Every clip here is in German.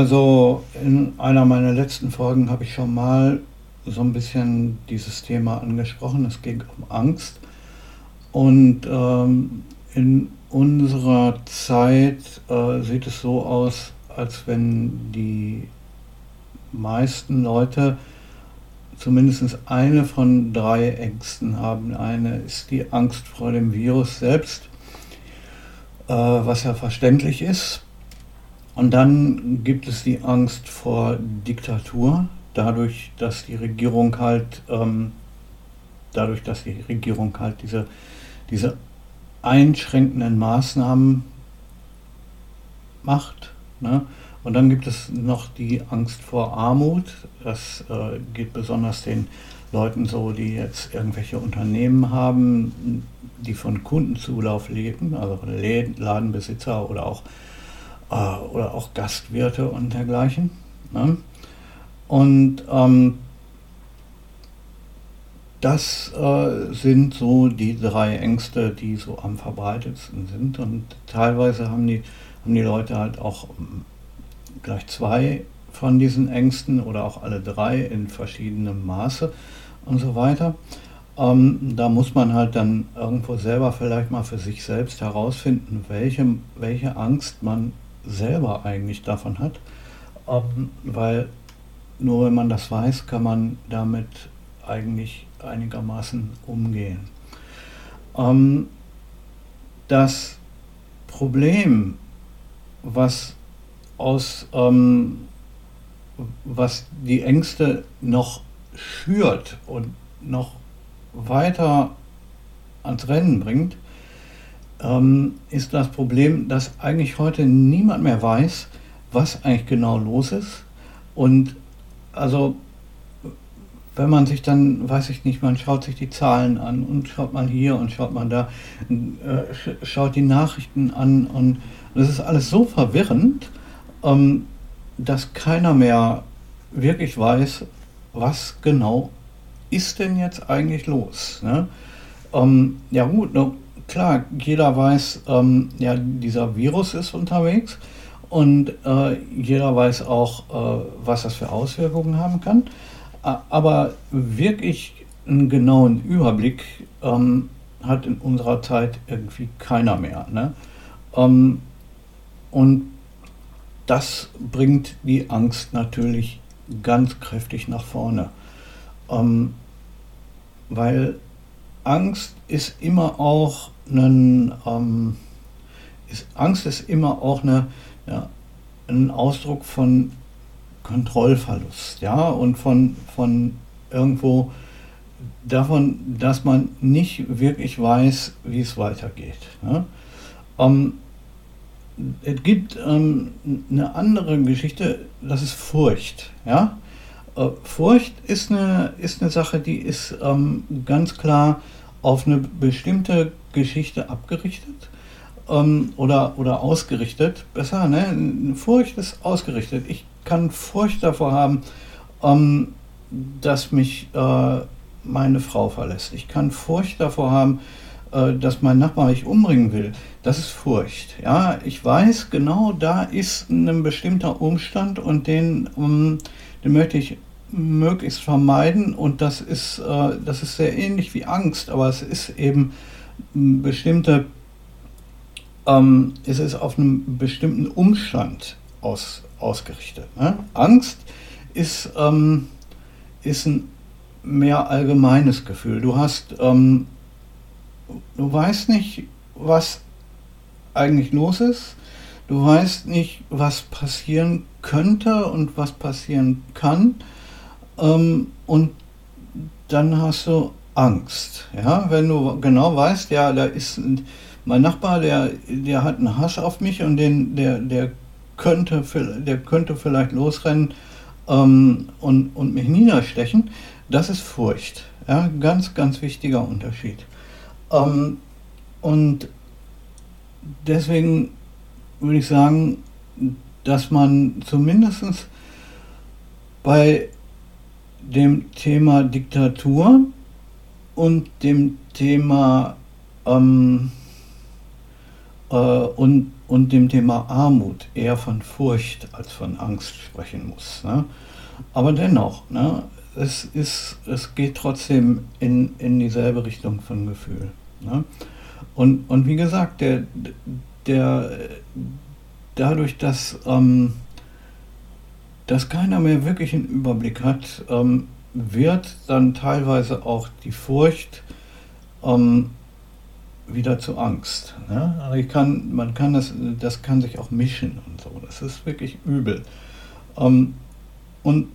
Also in einer meiner letzten Folgen habe ich schon mal so ein bisschen dieses Thema angesprochen. Es ging um Angst. Und ähm, in unserer Zeit äh, sieht es so aus, als wenn die meisten Leute zumindest eine von drei Ängsten haben. Eine ist die Angst vor dem Virus selbst, äh, was ja verständlich ist. Und dann gibt es die Angst vor Diktatur, dadurch, dass die Regierung halt, ähm, dadurch, dass die Regierung halt diese, diese einschränkenden Maßnahmen macht. Ne? Und dann gibt es noch die Angst vor Armut. Das äh, geht besonders den Leuten so, die jetzt irgendwelche Unternehmen haben, die von Kundenzulauf leben, also Ladenbesitzer oder auch oder auch Gastwirte und dergleichen. Ne? Und ähm, das äh, sind so die drei Ängste, die so am verbreitetsten sind. Und teilweise haben die, haben die Leute halt auch ähm, gleich zwei von diesen Ängsten oder auch alle drei in verschiedenem Maße und so weiter. Ähm, da muss man halt dann irgendwo selber vielleicht mal für sich selbst herausfinden, welche, welche Angst man selber eigentlich davon hat, ähm, weil nur wenn man das weiß, kann man damit eigentlich einigermaßen umgehen. Ähm, das Problem, was aus ähm, was die Ängste noch schürt und noch weiter ans Rennen bringt, ähm, ist das Problem, dass eigentlich heute niemand mehr weiß, was eigentlich genau los ist. Und also, wenn man sich dann, weiß ich nicht, man schaut sich die Zahlen an und schaut mal hier und schaut mal da, äh, schaut die Nachrichten an und das ist alles so verwirrend, ähm, dass keiner mehr wirklich weiß, was genau ist denn jetzt eigentlich los. Ne? Ähm, ja gut, ne, klar, jeder weiß, ähm, ja, dieser Virus ist unterwegs und äh, jeder weiß auch, äh, was das für Auswirkungen haben kann. Aber wirklich einen genauen Überblick ähm, hat in unserer Zeit irgendwie keiner mehr. Ne? Ähm, und das bringt die Angst natürlich ganz kräftig nach vorne. Ähm, weil Angst ist immer auch ein, ähm, ist, Angst ist immer auch eine, ja, ein Ausdruck von Kontrollverlust, ja, und von, von irgendwo davon, dass man nicht wirklich weiß, wie es weitergeht. Ja. Ähm, es gibt ähm, eine andere Geschichte, das ist Furcht, ja. Äh, Furcht ist eine, ist eine Sache, die ist ähm, ganz klar auf eine bestimmte Geschichte abgerichtet ähm, oder, oder ausgerichtet. Besser, ne? Furcht ist ausgerichtet. Ich kann Furcht davor haben, ähm, dass mich äh, meine Frau verlässt. Ich kann Furcht davor haben, äh, dass mein Nachbar mich umbringen will. Das ist Furcht. Ja, ich weiß genau, da ist ein bestimmter Umstand und den, um, den möchte ich möglichst vermeiden und das ist, äh, das ist sehr ähnlich wie Angst, aber es ist eben bestimmte, ähm, es ist auf einem bestimmten Umstand aus, ausgerichtet. Ne? Angst ist, ähm, ist ein mehr allgemeines Gefühl. Du hast, ähm, du weißt nicht, was eigentlich los ist. Du weißt nicht, was passieren könnte und was passieren kann. Ähm, und dann hast du Angst. Ja, wenn du genau weißt, ja, da ist mein Nachbar, der, der hat einen Hasch auf mich und den, der, der könnte, der könnte vielleicht losrennen ähm, und, und mich niederstechen. Das ist Furcht. Ja, ganz, ganz wichtiger Unterschied. Ähm, und deswegen würde ich sagen, dass man zumindest bei dem Thema Diktatur und dem Thema ähm, äh, und, und dem Thema Armut eher von Furcht als von Angst sprechen muss. Ne? Aber dennoch, ne, es, ist, es geht trotzdem in, in dieselbe Richtung von Gefühl. Ne? Und, und wie gesagt, der, der, dadurch, dass, ähm, dass keiner mehr wirklich einen Überblick hat, ähm, wird dann teilweise auch die Furcht ähm, wieder zu Angst. Ne? Also ich kann, man kann das, das kann sich auch mischen und so. Das ist wirklich übel. Ähm, und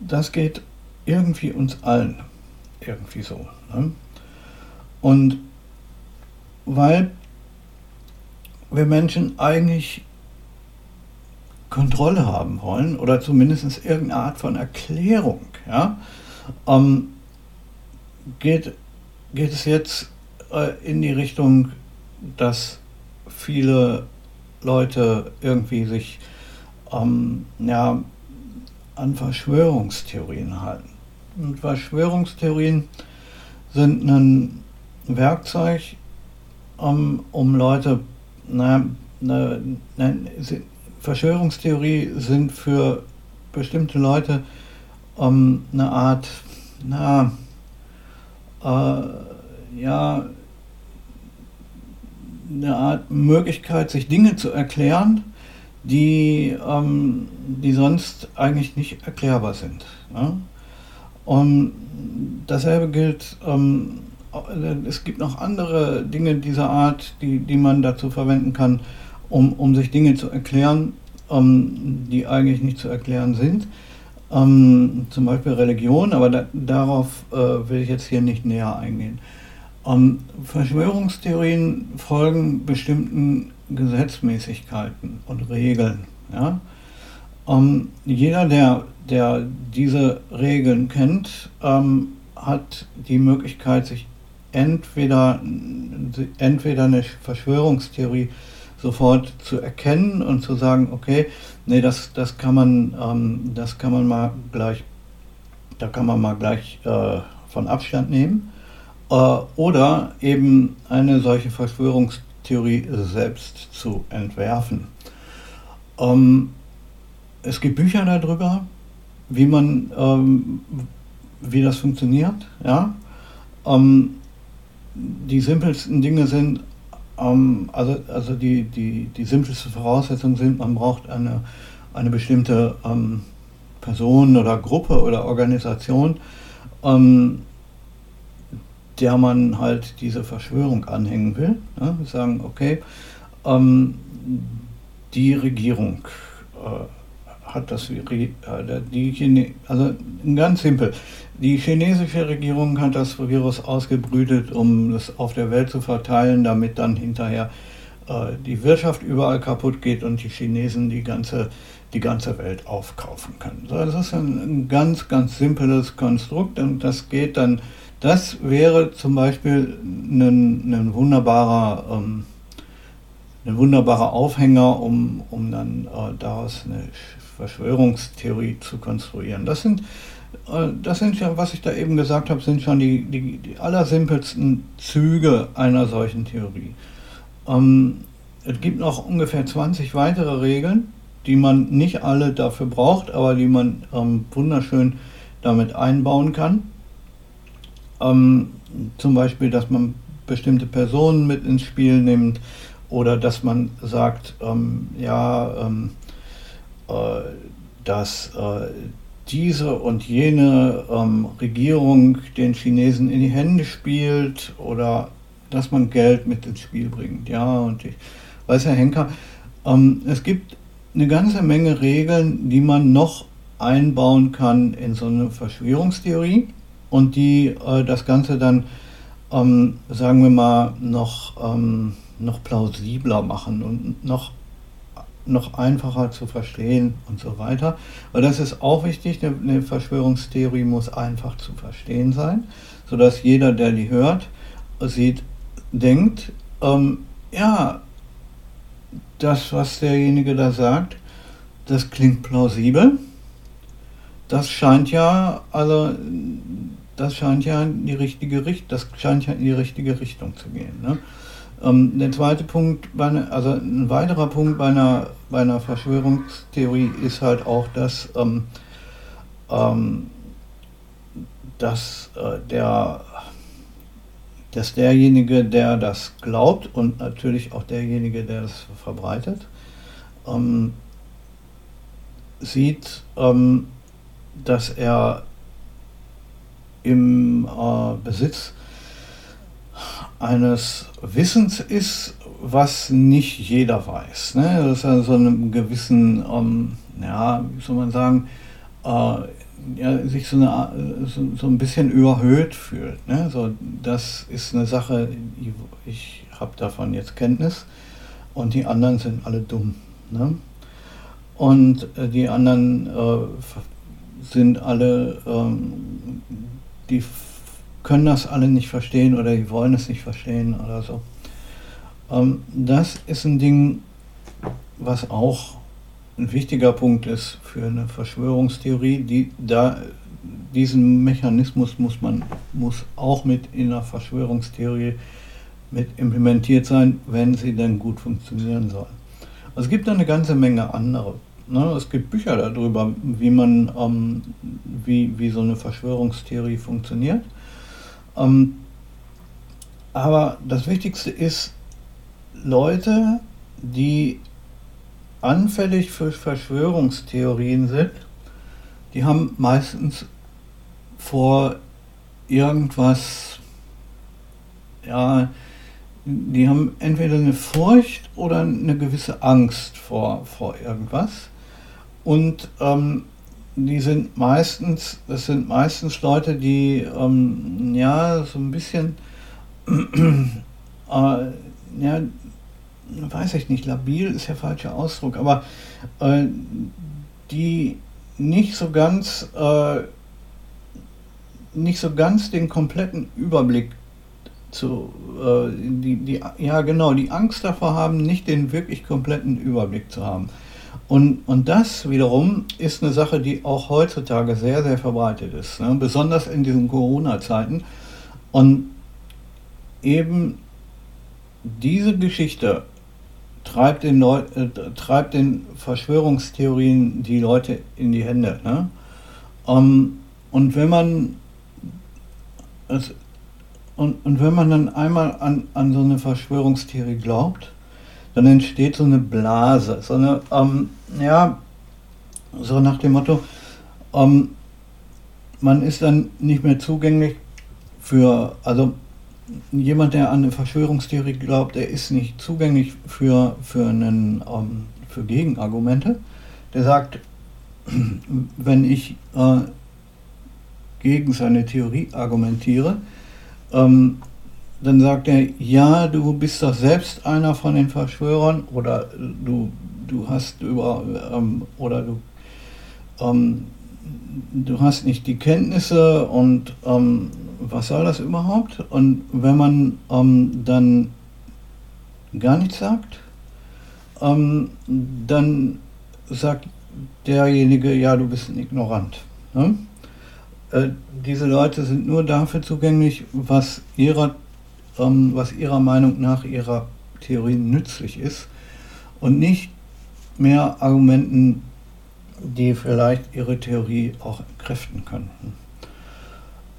das geht irgendwie uns allen irgendwie so. Ne? Und weil wir Menschen eigentlich Kontrolle haben wollen oder zumindest irgendeine Art von Erklärung, ja, ähm, geht, geht es jetzt äh, in die Richtung, dass viele Leute irgendwie sich ähm, ja, an Verschwörungstheorien halten. Und Verschwörungstheorien sind ein Werkzeug, um, um Leute, ne, ne, Verschwörungstheorie sind für bestimmte Leute um, eine Art, na, äh, ja, eine Art Möglichkeit, sich Dinge zu erklären, die, ähm, die sonst eigentlich nicht erklärbar sind. Ne? Und dasselbe gilt, ähm, es gibt noch andere Dinge dieser Art, die, die man dazu verwenden kann, um, um sich Dinge zu erklären, ähm, die eigentlich nicht zu erklären sind. Ähm, zum Beispiel Religion, aber da, darauf äh, will ich jetzt hier nicht näher eingehen. Ähm, Verschwörungstheorien folgen bestimmten Gesetzmäßigkeiten und Regeln. Ja? Ähm, jeder, der, der diese Regeln kennt, ähm, hat die Möglichkeit, sich entweder, entweder eine Verschwörungstheorie sofort zu erkennen und zu sagen, okay, nee, das, das kann man, ähm, das kann man mal gleich, da kann man mal gleich äh, von Abstand nehmen. Äh, oder eben eine solche Verschwörungstheorie selbst zu entwerfen. Ähm, es gibt Bücher darüber, wie man, ähm, wie das funktioniert. Ja? Ähm, die simpelsten Dinge sind, ähm, also, also die, die, die simpelste Voraussetzung sind, man braucht eine, eine bestimmte ähm, Person oder Gruppe oder Organisation, ähm, der man halt diese Verschwörung anhängen will. Ja, wir sagen, okay, ähm, die Regierung äh, hat das, äh, die Chine also ganz simpel, die chinesische Regierung hat das Virus ausgebrütet, um es auf der Welt zu verteilen, damit dann hinterher äh, die Wirtschaft überall kaputt geht und die Chinesen die ganze, die ganze Welt aufkaufen können. So, das ist ein, ein ganz, ganz simples Konstrukt und das geht dann das wäre zum Beispiel ein, ein wunderbarer, ähm, ein wunderbarer Aufhänger, um, um dann äh, daraus eine Verschwörungstheorie zu konstruieren. Das sind, das sind ja, was ich da eben gesagt habe, sind schon die, die, die allersimpelsten Züge einer solchen Theorie. Ähm, es gibt noch ungefähr 20 weitere Regeln, die man nicht alle dafür braucht, aber die man ähm, wunderschön damit einbauen kann. Ähm, zum Beispiel, dass man bestimmte Personen mit ins Spiel nimmt oder dass man sagt, ähm, ja, ähm, äh, dass äh, diese und jene ähm, Regierung den Chinesen in die Hände spielt oder dass man Geld mit ins Spiel bringt. Ja, und ich weiß, Herr Henker, ähm, es gibt eine ganze Menge Regeln, die man noch einbauen kann in so eine Verschwörungstheorie und die äh, das Ganze dann, ähm, sagen wir mal, noch, ähm, noch plausibler machen und noch, noch einfacher zu verstehen und so weiter. Weil das ist auch wichtig, eine, Verschwörungstheorie muss einfach zu verstehen sein, sodass jeder, der die hört, sieht, denkt, ähm, ja, das, was derjenige da sagt, das klingt plausibel. Das scheint ja, also das scheint ja in die richtige Richtung, das scheint ja in die richtige Richtung zu gehen. Ne? Ähm, der zweite Punkt, eine, also ein weiterer Punkt bei einer, bei einer Verschwörungstheorie ist halt auch, dass, ähm, ähm, dass äh, der dass derjenige, der das glaubt und natürlich auch derjenige, der das verbreitet, ähm, sieht, ähm, dass er im äh, Besitz eines Wissens ist, was nicht jeder weiß. Ne? Das ist also so einem gewissen, ähm, ja, wie soll man sagen, äh, ja, sich so, eine, so, so, ein bisschen überhöht fühlt. Ne? So, das ist eine Sache, ich habe davon jetzt Kenntnis und die anderen sind alle dumm. Ne? Und äh, die anderen äh, sind alle, ähm, die können das alle nicht verstehen oder die wollen es nicht verstehen oder so. Ähm, das ist ein Ding, was auch ein wichtiger Punkt ist für eine Verschwörungstheorie, die da diesen Mechanismus muss man muss auch mit in einer Verschwörungstheorie mit implementiert sein, wenn sie denn gut funktionieren soll. Es gibt eine ganze Menge andere. Ne? Es gibt Bücher darüber, wie man ähm, wie, wie so eine Verschwörungstheorie funktioniert. Ähm, aber das Wichtigste ist, Leute, die anfällig für Verschwörungstheorien sind, die haben meistens vor irgendwas, ja, die haben entweder eine Furcht oder eine gewisse Angst vor, vor irgendwas. Und ähm, die sind meistens, das sind meistens Leute, die ähm, ja so ein bisschen äh, ja, weiß ich nicht, labil ist der falsche Ausdruck, aber äh, die nicht so ganz äh, nicht so ganz den kompletten Überblick zu äh, die, die ja genau die Angst davor haben, nicht den wirklich kompletten Überblick zu haben. Und, und das wiederum ist eine Sache, die auch heutzutage sehr, sehr verbreitet ist, ne? besonders in diesen Corona-Zeiten. Und eben diese Geschichte treibt den, Leu äh, treibt den Verschwörungstheorien die Leute in die Hände. Ne? Ähm, und wenn man es, und, und wenn man dann einmal an, an so eine Verschwörungstheorie glaubt, dann entsteht so eine Blase, so eine, ähm, ja, so nach dem Motto, ähm, man ist dann nicht mehr zugänglich für, also jemand, der an eine Verschwörungstheorie glaubt, der ist nicht zugänglich für, für, einen, ähm, für Gegenargumente. Der sagt, wenn ich äh, gegen seine Theorie argumentiere, ähm, dann sagt er, ja, du bist doch selbst einer von den Verschwörern oder du, du hast über ähm, oder du, ähm, du hast nicht die Kenntnisse und ähm, was soll das überhaupt? Und wenn man ähm, dann gar nichts sagt, ähm, dann sagt derjenige, ja, du bist ein Ignorant. Ne? Äh, diese Leute sind nur dafür zugänglich, was ihrer, ähm, was ihrer Meinung nach ihrer Theorie nützlich ist und nicht mehr Argumenten, die vielleicht ihre Theorie auch entkräften könnten.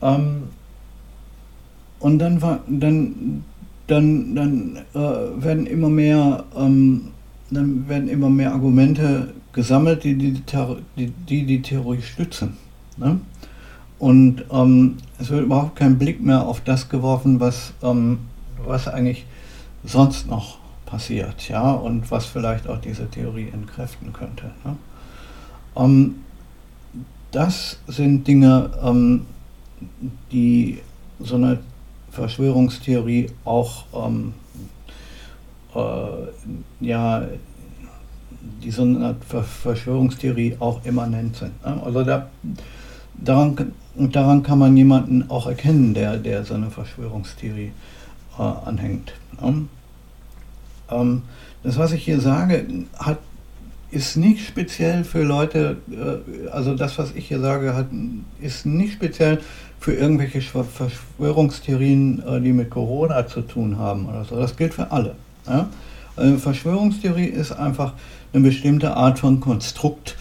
Ähm, und dann, dann, dann, dann äh, werden immer mehr, ähm, dann werden immer mehr Argumente gesammelt, die die, die, die, die Theorie stützen. Ne? Und ähm, es wird überhaupt kein Blick mehr auf das geworfen, was, ähm, was eigentlich sonst noch passiert, ja, und was vielleicht auch diese Theorie entkräften könnte. Ne? Ähm, das sind Dinge, ähm, die so eine Verschwörungstheorie auch ähm, äh, ja, die so eine Verschwörungstheorie auch immanent sind. Ne? Also da, daran, daran kann man jemanden auch erkennen, der, der so eine Verschwörungstheorie äh, anhängt. Ne? ähm, das, was ich hier sage, hat, ist nicht speziell für Leute, äh, also das, was ich hier sage, hat, ist nicht speziell für irgendwelche Verschwörungstheorien, äh, die mit Corona zu tun haben oder so. Das gilt für alle. Ja? Also Verschwörungstheorie ist einfach eine bestimmte Art von Konstrukt,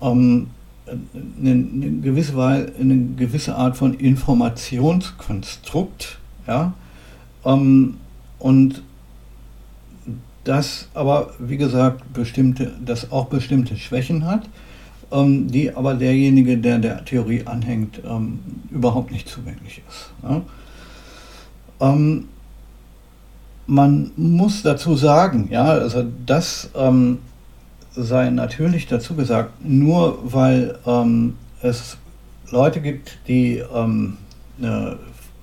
ähm, eine, gewisse Weise, eine gewisse Art von Informationskonstrukt, ja, ähm, und das aber, wie gesagt, bestimmte, das auch bestimmte Schwächen hat, ähm, die aber derjenige, der der Theorie anhängt, ähm, überhaupt nicht zugänglich ist. Ja. Ähm, man muss dazu sagen, ja, also das ähm, sei natürlich dazu gesagt, nur weil ähm, es Leute gibt, die ähm, ne,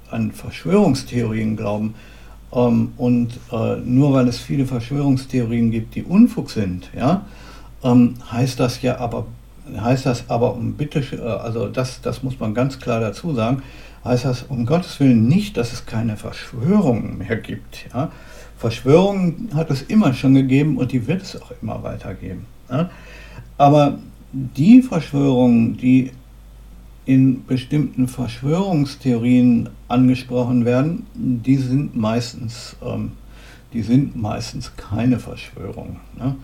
an Verschwörungstheorien glauben ähm, und äh, nur weil es viele Verschwörungstheorien gibt, die Unfug sind, ja, ähm, heißt das ja aber heißt das aber um bitte, äh, also das, das muss man ganz klar dazu sagen, heißt das um Gottes Willen nicht, dass es keine Verschwörungen mehr gibt. Ja? Verschwörungen hat es immer schon gegeben und die wird es auch immer weitergeben. Ja? Aber die Verschwörungen, die in bestimmten Verschwörungstheorien angesprochen werden, die sind meistens, ähm, die sind meistens keine Verschwörungen. Ne?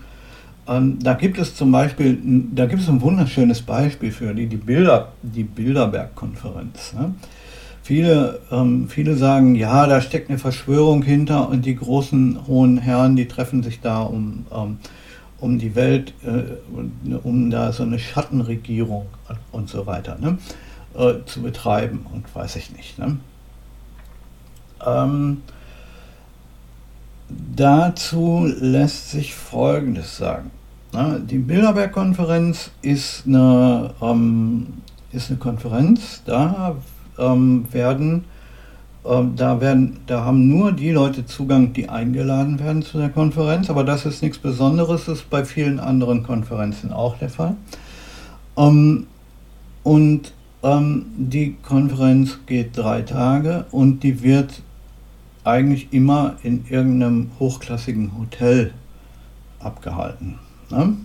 Ähm, da gibt es zum Beispiel, da gibt es ein wunderschönes Beispiel für die, die Bilder, die Bilderberg-Konferenz. Ne? Viele, ähm, viele sagen, ja, da steckt eine Verschwörung hinter und die großen hohen Herren, die treffen sich da, um, ähm, um die Welt, äh, um da so eine Schattenregierung und so weiter ne, äh, zu betreiben und weiß ich nicht. Ne. Ähm, dazu lässt sich Folgendes sagen. Na, die Bilderberg-Konferenz ist ähm, ist eine Konferenz, da ähm, werden, ähm, da werden, da haben nur die Leute Zugang, die eingeladen werden zu der Konferenz, aber das ist nichts Besonderes, das ist bei vielen anderen Konferenzen auch der Fall. Ähm, und ähm, die Konferenz geht drei Tage und die wird eigentlich immer in irgendeinem hochklassigen Hotel abgehalten. Ne?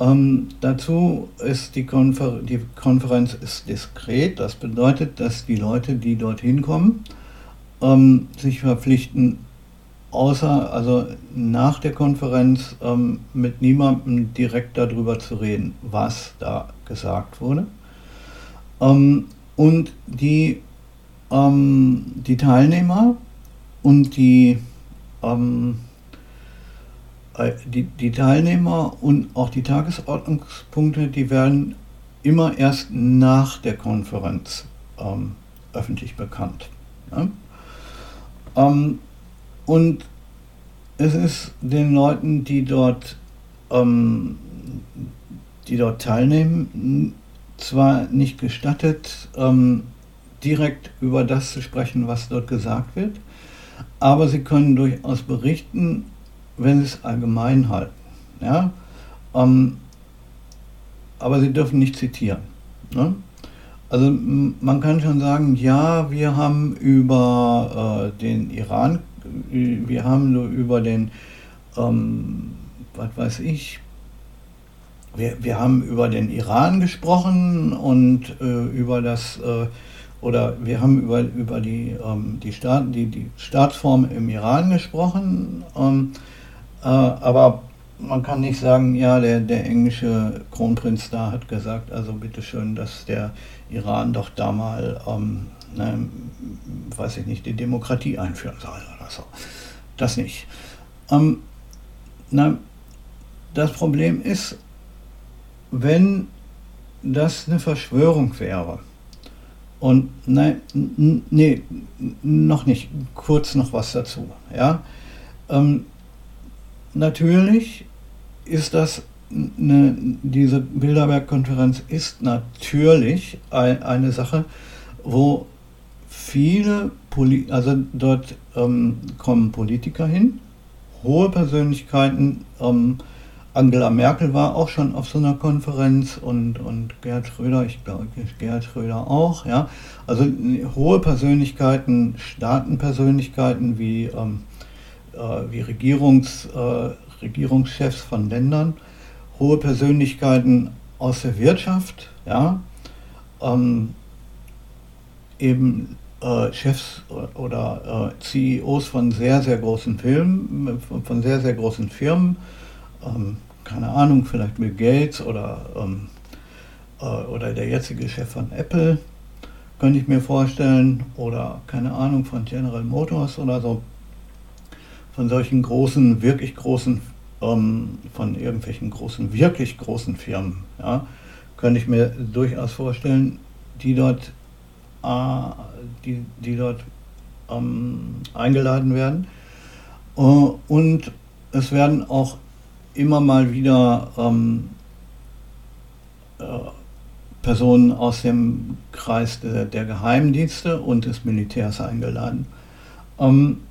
Ähm, dazu ist die, Konfer die Konferenz ist diskret. Das bedeutet, dass die Leute, die dorthin kommen, ähm, sich verpflichten, außer, also nach der Konferenz ähm, mit niemandem direkt darüber zu reden, was da gesagt wurde. Ähm, und die, ähm, die Teilnehmer und die ähm, äh, die, die Teilnehmer und auch die Tagesordnungspunkte, die werden immer erst nach der Konferenz ähm, öffentlich bekannt. Ja? Ähm, und es ist den Leuten, die dort, ähm, die dort teilnehmen, zwar nicht gestattet, ähm, direkt über das zu sprechen, was dort gesagt wird, aber sie können durchaus berichten, wenn sie es allgemein halten. Ja? Ähm, aber sie dürfen nicht zitieren. Ne? Also man kann schon sagen, ja, wir haben über äh, den Iran, wir haben nur über den, ähm, was weiß ich, wir, wir haben über den Iran gesprochen und äh, über das, äh, oder wir haben über, über die, ähm, die, Staat, die, die Staatsform im Iran gesprochen. Ähm, äh, aber man kann nicht sagen, ja, der, der englische Kronprinz da hat gesagt, also bitteschön, dass der Iran doch da mal, ähm, ne, weiß ich nicht, die Demokratie einführen soll oder so. Das nicht. Ähm, na, das Problem ist, wenn das eine Verschwörung wäre, und nein, nee, noch nicht, kurz noch was dazu, ja, ähm, natürlich ist das eine, diese Bilderberg-Konferenz ist natürlich ein, eine Sache, wo viele, Poli also dort ähm, kommen Politiker hin, hohe Persönlichkeiten. Ähm, Angela Merkel war auch schon auf so einer Konferenz und, und Gerhard Schröder, ich glaube, Gerhard Schröder auch, ja. Also hohe Persönlichkeiten, Staatenpersönlichkeiten wie ähm, äh, wie Regierungs, äh, Regierungschefs von Ländern, hohe Persönlichkeiten aus der Wirtschaft, ja, ähm, eben äh, Chefs oder äh, CEOs von sehr, sehr großen Filmen, von sehr, sehr großen Firmen, ähm, keine Ahnung, vielleicht Bill Gates oder, ähm, äh, oder der jetzige Chef von Apple, könnte ich mir vorstellen, oder keine Ahnung, von General Motors oder so, von solchen großen, wirklich großen, ähm, von irgendwelchen großen, wirklich großen Firmen, ja, könnte ich mir durchaus vorstellen, die dort äh, die, die dort ähm, eingeladen werden. Äh, und es werden auch immer mal wieder ähm, äh, Personen aus dem Kreis der, der, Geheimdienste und des Militärs eingeladen. Ähm,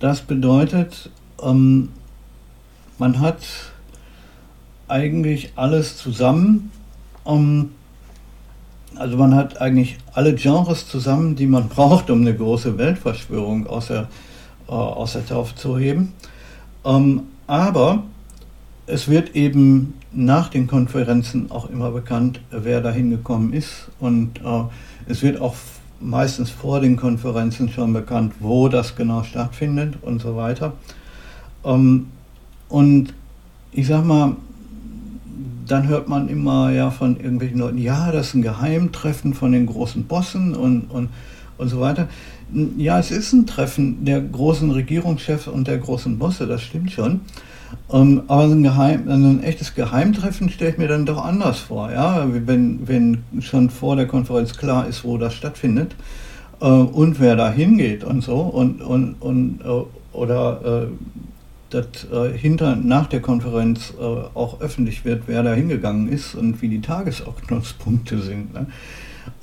das bedeutet, ähm, man hat eigentlich alles zusammen. Ähm, also man hat eigentlich alle Genres zusammen, die man braucht, um eine große Weltverschwörung aus der, äh, aus der Taufe zu heben. Ähm, aber es wird eben nach den Konferenzen auch immer bekannt, wer da hingekommen ist. Und äh, es wird auch meistens vor den Konferenzen schon bekannt, wo das genau stattfindet und so weiter. Ähm, und ich sag mal, dann hört man immer ja von irgendwelchen Leuten, ja, das ist ein Geheimtreffen von den großen Bossen und, und, und so weiter. Ja, es ist ein Treffen der großen Regierungschefs und der großen Bosse, das stimmt schon. Ähm, aber ein, Geheim, ein echtes Geheimtreffen stelle ich mir dann doch anders vor. Ja? Wenn, wenn schon vor der Konferenz klar ist, wo das stattfindet äh, und wer da hingeht und so. Und, und, und, äh, oder äh, dass äh, hinter, nach der Konferenz äh, auch öffentlich wird, wer da hingegangen ist und wie die Tagesordnungspunkte sind. Ne?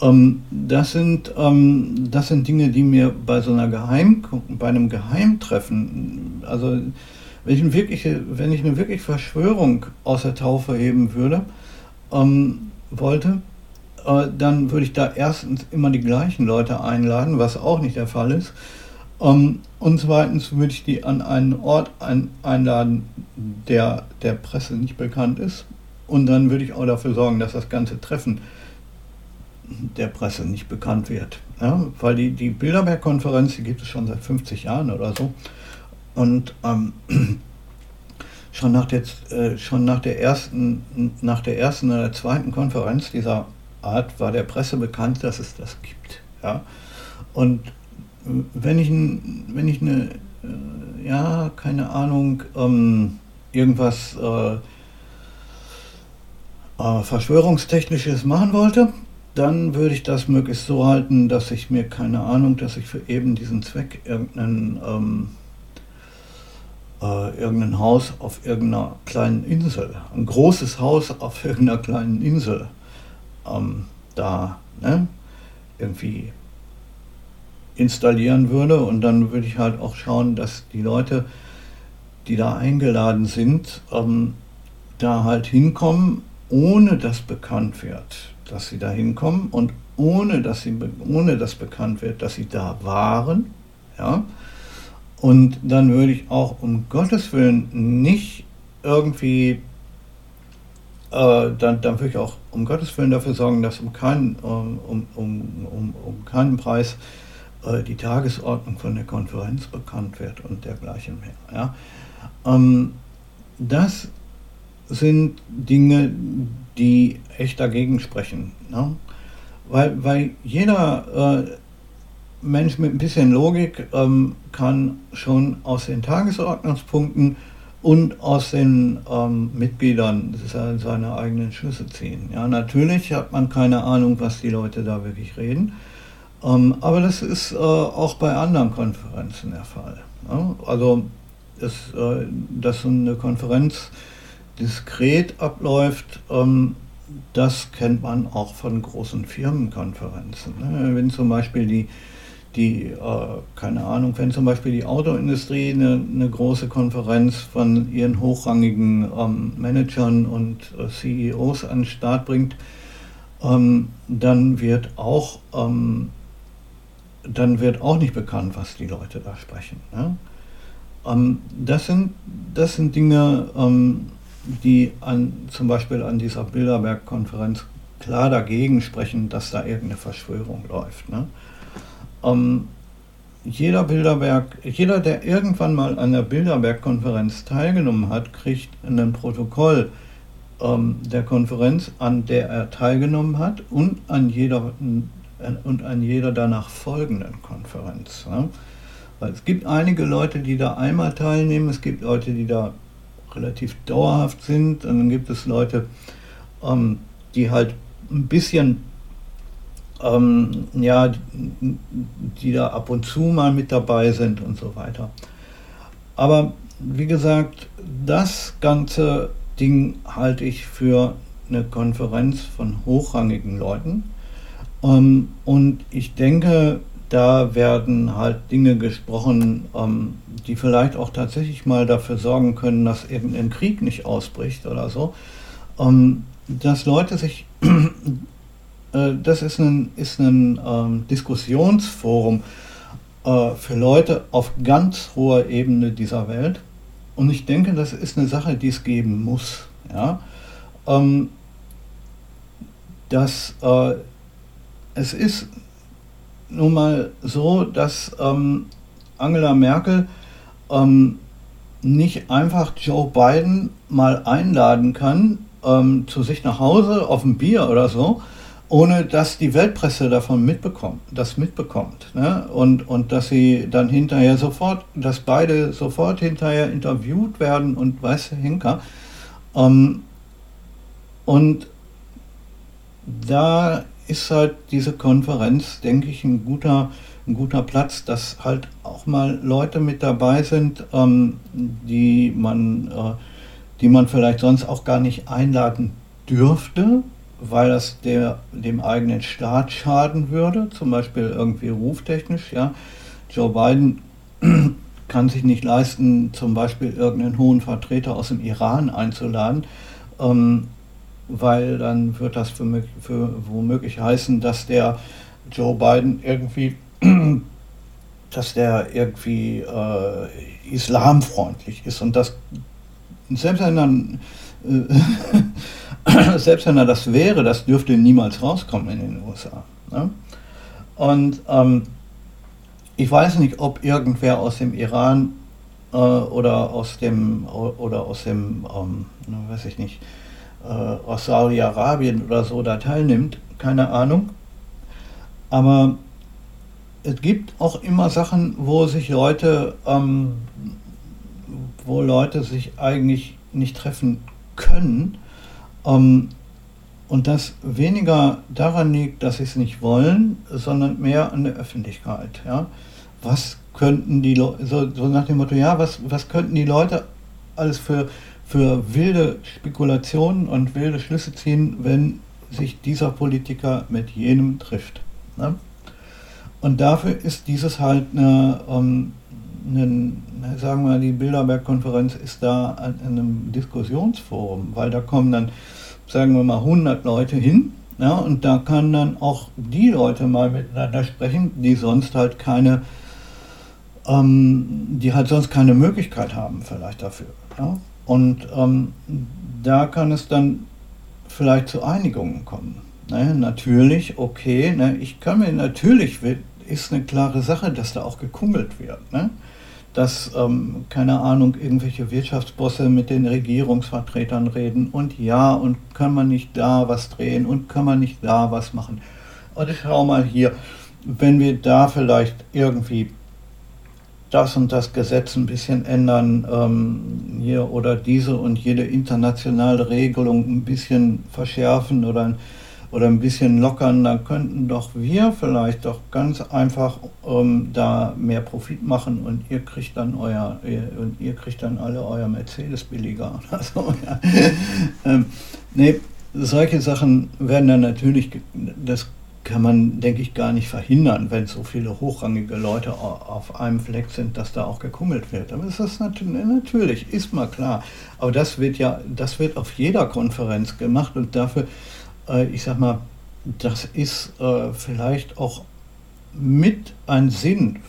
Ähm, das, sind ähm, das sind Dinge, die mir bei so einer Geheim, bei einem Geheimtreffen, also wenn ich, wirkliche, wenn ich eine wirklich Verschwörung aus der Taufe heben würde, ähm, wollte, äh, dann würde ich da erstens immer die gleichen Leute einladen, was auch nicht der Fall ist. Um, und zweitens würde ich die an einen Ort ein, einladen, der der Presse nicht bekannt ist. Und dann würde ich auch dafür sorgen, dass das ganze Treffen der Presse nicht bekannt wird. Ja, weil die, die Bilderberg-Konferenz, die gibt es schon seit 50 Jahren oder so. Und ähm, schon, nach der, äh, schon nach der ersten, nach der ersten oder zweiten Konferenz dieser Art war der Presse bekannt, dass es das gibt. Ja? Und wenn ich, wenn ich eine, äh, ja, keine Ahnung, ähm, irgendwas äh, äh, Verschwörungstechnisches machen wollte, dann würde ich das möglichst so halten, dass ich mir keine Ahnung, dass ich für eben diesen Zweck irgendeinen, ähm, äh, irgendein Haus auf irgendeiner kleinen Insel, ein großes Haus auf irgendeiner kleinen Insel, ähm, da ne, irgendwie installieren würde. Und dann würde ich halt auch schauen, dass die Leute, die da eingeladen sind, ähm, da halt hinkommen, ohne dass bekannt wird, dass sie da hinkommen und ohne dass, sie, ohne dass bekannt wird, dass sie da waren. Ja? Und dann würde ich auch um Gottes Willen nicht irgendwie, äh, dann, dann würde ich auch um Gottes Willen dafür sorgen, dass um keinen, um, um, um, um keinen Preis äh, die Tagesordnung von der Konferenz bekannt wird und dergleichen mehr. Ja. Ähm, das sind Dinge, die echt dagegen sprechen. Ne? Weil, weil jeder äh, Mensch mit ein bisschen Logik ähm, kann schon aus den Tagesordnungspunkten und aus den ähm, Mitgliedern seine eigenen Schlüsse ziehen. Ja, natürlich hat man keine Ahnung, was die Leute da wirklich reden. Ähm, aber das ist äh, auch bei anderen Konferenzen der Fall. Ja? Also, das, äh, dass so eine Konferenz diskret abläuft, ähm, das kennt man auch von großen Firmenkonferenzen. Ne? Wenn zum Beispiel die, die äh, keine Ahnung, wenn zum Beispiel die Autoindustrie eine, eine große Konferenz von ihren hochrangigen ähm, Managern und äh, CEOs an den Start bringt, ähm, dann wird auch ähm, dann wird auch nicht bekannt, was die Leute da sprechen. Ne? Ähm, das, sind, das sind Dinge, ähm, die an, zum Beispiel an dieser Bilderberg-Konferenz klar dagegen sprechen, dass da irgendeine Verschwörung läuft. Ne? Ähm, jeder Bilderberg, jeder, der irgendwann mal an der Bilderberg-Konferenz teilgenommen hat, kriegt ein Protokoll ähm, der Konferenz, an der er teilgenommen hat und an jeder, und an jeder danach folgenden Konferenz. Weil es gibt einige Leute, die da einmal teilnehmen, es gibt Leute, die da relativ dauerhaft sind und dann gibt es Leute, ähm, die halt ein bisschen ähm, ja, die da ab und zu mal mit dabei sind und so weiter. Aber wie gesagt, das ganze Ding halte ich für eine Konferenz von hochrangigen Leuten. Ähm, und ich denke, da werden halt Dinge gesprochen, ähm, die vielleicht auch tatsächlich mal dafür sorgen können, dass irgendein Krieg nicht ausbricht oder so. Ähm, dass Leute sich das ist ein, ist ein ähm, Diskussionsforum äh, für Leute auf ganz hoher Ebene dieser Welt. Und ich denke, das ist eine Sache, die es geben muss. Ja? Ähm, dass äh, es ist nun mal so, dass ähm, Angela Merkel ähm, nicht einfach Joe Biden mal einladen kann ähm, zu sich nach Hause auf ein Bier oder so, ohne dass die Weltpresse davon mitbekommt, das mitbekommt. Ne? Und, und dass sie dann hinterher sofort, dass beide sofort hinterher interviewt werden und weiße Henker. Ähm, und da ist halt diese Konferenz, denke ich, ein guter, ein guter Platz, dass halt auch mal Leute mit dabei sind, ähm, die, man, äh, die man vielleicht sonst auch gar nicht einladen dürfte, weil das der, dem eigenen Staat schaden würde, zum Beispiel irgendwie ruftechnisch. Ja. Joe Biden kann sich nicht leisten, zum Beispiel irgendeinen hohen Vertreter aus dem Iran einzuladen, ähm, weil dann wird das für, für womöglich heißen, dass der Joe Biden irgendwie, dass der irgendwie äh, islamfreundlich ist und das selbst wenn dann äh, selbst wenn er das wäre, das dürfte niemals rauskommen in den USA. Ne? Und ähm, ich weiß nicht, ob irgendwer aus dem Iran äh, oder aus dem oder aus dem, ähm, weiß ich nicht, äh, aus Saudi-Arabien oder so da teilnimmt, keine Ahnung. Aber es gibt auch immer Sachen, wo sich Leute, ähm, wo Leute sich eigentlich nicht treffen können, ähm, und das weniger daran liegt, dass sie es nicht wollen, sondern mehr an der Öffentlichkeit. Ja? Was könnten die Leute, so, so, nach dem Motto, ja, was, was könnten die Leute alles für, für wilde Spekulationen und wilde Schlüsse ziehen, wenn sich dieser Politiker mit jenem trifft. Ne? Und dafür ist dieses halt eine, ähm, eine sagen wir mal, die Bilderberg-Konferenz ist da an einem Diskussionsforum, weil da kommen dann sagen wir mal, 100 Leute hin. Ja, und da kann dann auch die Leute mal miteinander sprechen, die sonst halt keine, ähm, die halt sonst keine Möglichkeit haben vielleicht dafür. Ja? Und ähm, da kann es dann vielleicht zu Einigungen kommen. Ne? Natürlich, okay, ne? ich kann mir natürlich, ist eine klare Sache, dass da auch gekungelt wird. Ne? Dass, ähm, keine Ahnung, irgendwelche Wirtschaftsbosse mit den Regierungsvertretern reden und ja, und kann man nicht da was drehen und kann man nicht da was machen. Und ich schau mal hier, wenn wir da vielleicht irgendwie das und das Gesetz ein bisschen ändern ähm, hier oder diese und jede internationale Regelung ein bisschen verschärfen oder ein oder ein bisschen lockern, dann könnten doch wir vielleicht doch ganz einfach ähm, da mehr Profit machen und ihr kriegt dann euer ihr, und ihr kriegt dann alle euer Mercedes billiger oder so. Ja. ähm, nee, solche Sachen werden dann natürlich, das kann man, denke ich, gar nicht verhindern, wenn so viele hochrangige Leute auf einem Fleck sind, dass da auch gekummelt wird. Aber das ist natürlich, ist mal klar. Aber das wird ja, das wird auf jeder Konferenz gemacht und dafür äh, ich sag mal, das ist äh, vielleicht auch mit ein Sinn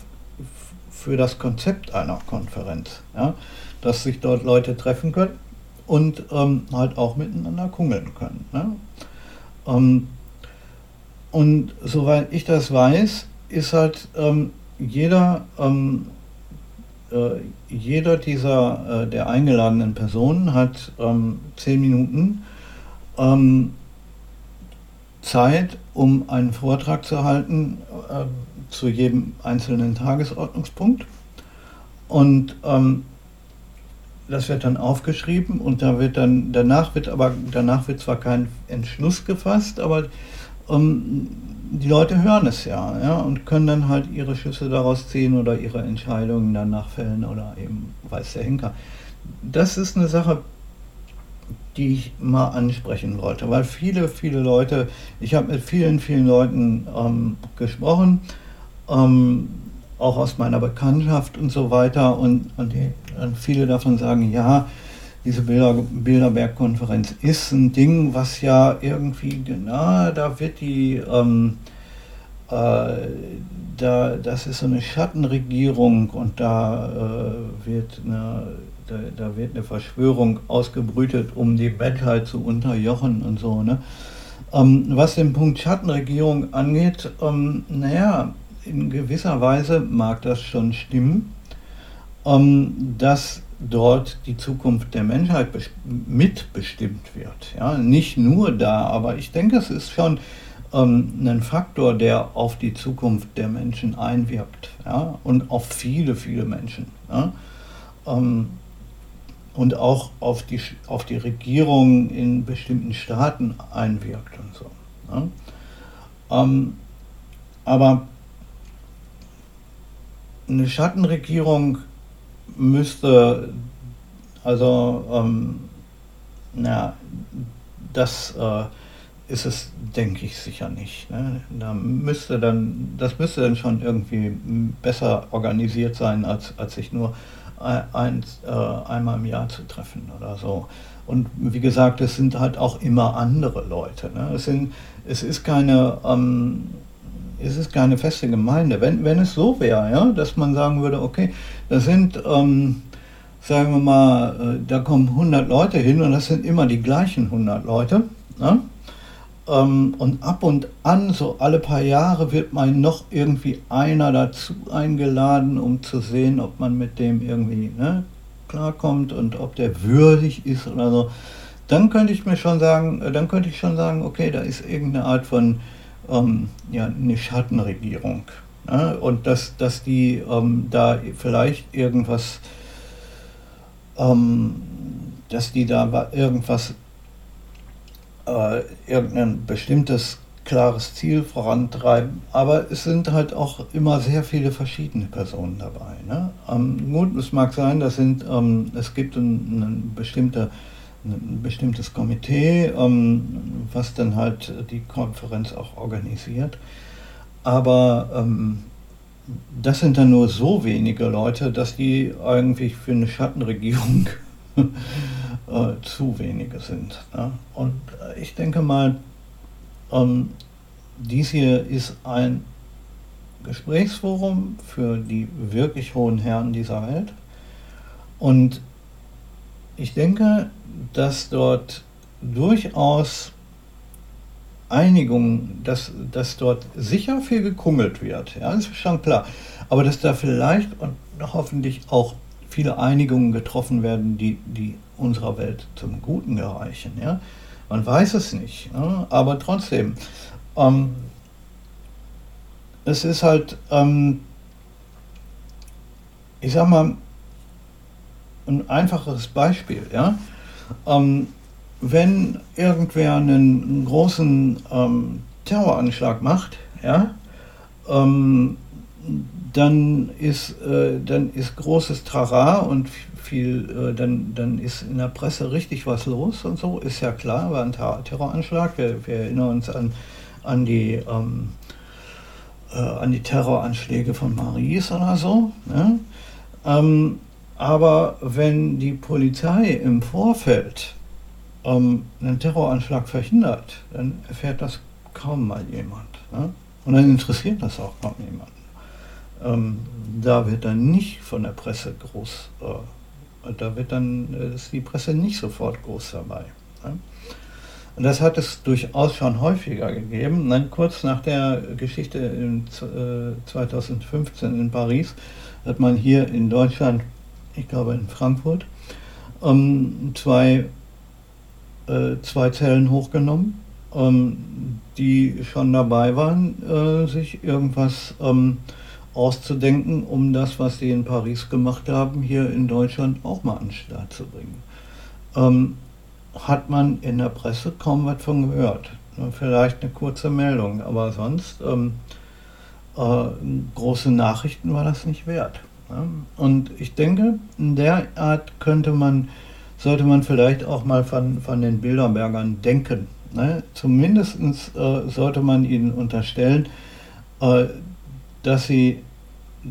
für das Konzept einer Konferenz, ja? dass sich dort Leute treffen können und ähm, halt auch miteinander kungeln können. Ne? Ähm, und soweit ich das weiß, ist halt ähm, jeder, ähm, äh, jeder dieser äh, der eingeladenen Personen hat ähm, zehn Minuten ähm, Zeit, um einen Vortrag zu halten äh, zu jedem einzelnen Tagesordnungspunkt. Und ähm, das wird dann aufgeschrieben und da wird dann danach wird aber danach wird zwar kein Entschluss gefasst, aber ähm, die Leute hören es ja, ja und können dann halt ihre Schlüsse daraus ziehen oder ihre Entscheidungen danach fällen oder eben weiß der Henker. Das ist eine Sache, die ich mal ansprechen wollte, weil viele, viele Leute, ich habe mit vielen, vielen Leuten ähm, gesprochen, ähm, auch aus meiner Bekanntschaft und so weiter. Und, und, die, und viele davon sagen, ja, diese Bilder, Bilderberg-Konferenz ist ein Ding, was ja irgendwie, na, da wird die, ähm, äh, da, das ist so eine Schattenregierung und da äh, wird eine da, da, wird eine Verschwörung ausgebrütet, um die Menschheit zu unterjochen und so. Ne? Ähm, was den Punkt Schattenregierung angeht, ähm, naja, in gewisser Weise mag das schon stimmen, ähm, dass dort die Zukunft der Menschheit mitbestimmt wird. Ja? Nicht nur da, aber ich denke, es ist schon ähm, ein Faktor, der auf die Zukunft der Menschen einwirkt ja? und auf viele, viele Menschen. Ja? Ähm, und auch auf die, auf die Regierung in bestimmten Staaten einwirkt und so. Ne? Ähm, aber eine Schattenregierung müsste, also, ähm, na, das äh, ist es, denke ich, sicher nicht. Ne? Da müsste dann, das müsste dann schon irgendwie besser organisiert sein, als, als sich nur ein, äh, einmal im Jahr zu treffen oder so. Und wie gesagt, es sind halt auch immer andere Leute. Ne? Es, sind, es, ist keine, ähm, es ist keine feste Gemeinde. Wenn, wenn es so wäre, ja, dass man sagen würde, okay, das sind, ähm, sagen wir mal, äh, da kommen 100 Leute hin und das sind immer die gleichen 100 Leute. Ne? Ähm, und ab und an, so alle paar Jahre, wird mal noch irgendwie einer dazu eingeladen, um zu sehen, ob man mit dem irgendwie ne, klarkommt und ob der würdig ist oder so. Dann könnte ich mir schon sagen, äh, dann könnte ich schon sagen, okay, da ist irgendeine Art von ähm, ja, eine Schattenregierung. Ne? Und dass, dass die ähm, da vielleicht irgendwas, ähm, dass die da irgendwas äh, irgendein bestimmtes klares Ziel vorantreiben. Aber es sind halt auch immer sehr viele verschiedene Personen dabei. Ne? Ähm, gut, es mag sein, das sind, ähm, es gibt ein, ein, bestimmte, ein bestimmtes Komitee, ähm, was dann halt die Konferenz auch organisiert. Aber ähm, das sind dann nur so wenige Leute, dass die eigentlich für eine Schattenregierung äh, zu wenige sind. Ja? Und äh, ich denke mal, ähm, dies hier ist ein Gesprächsforum für die wirklich hohen Herren dieser Welt. Und ich denke, dass dort durchaus Einigung, dass, dass dort sicher viel gekungelt wird, ja, das ist schon klar. Aber dass da vielleicht und hoffentlich auch viele Einigungen getroffen werden, die, die unserer Welt zum Guten gereichen. Ja? Man weiß es nicht, ja? aber trotzdem. Ähm, es ist halt, ähm, ich sag mal, ein einfaches Beispiel. Ja? Ähm, wenn irgendwer einen großen ähm, Terroranschlag macht, ja, ähm, dann ist, äh, dann ist großes Trara und viel, äh, dann, dann ist in der Presse richtig was los und so, ist ja klar, war ein Terroranschlag. Wir, wir erinnern uns an, an, die, ähm, äh, an die Terroranschläge von Paris oder so. Ne? Ähm, aber wenn die Polizei im Vorfeld ähm, einen Terroranschlag verhindert, dann erfährt das kaum mal jemand. Ne? Und dann interessiert das auch kaum jemand. Ähm, da wird dann nicht von der Presse groß, äh, da wird dann, äh, ist die Presse nicht sofort groß dabei. Ne? Und das hat es durchaus schon häufiger gegeben. Dann kurz nach der Geschichte in, äh, 2015 in Paris hat man hier in Deutschland, ich glaube in Frankfurt, ähm, zwei, äh, zwei Zellen hochgenommen, ähm, die schon dabei waren, äh, sich irgendwas ähm, auszudenken, um das, was sie in Paris gemacht haben, hier in Deutschland auch mal an den Start zu bringen. Ähm, hat man in der Presse kaum was von gehört. Vielleicht eine kurze Meldung, aber sonst ähm, äh, große Nachrichten war das nicht wert. Ja? Und ich denke, in der Art könnte man, sollte man vielleicht auch mal von, von den Bilderbergern denken. Ne? Zumindest äh, sollte man ihnen unterstellen, äh, dass sie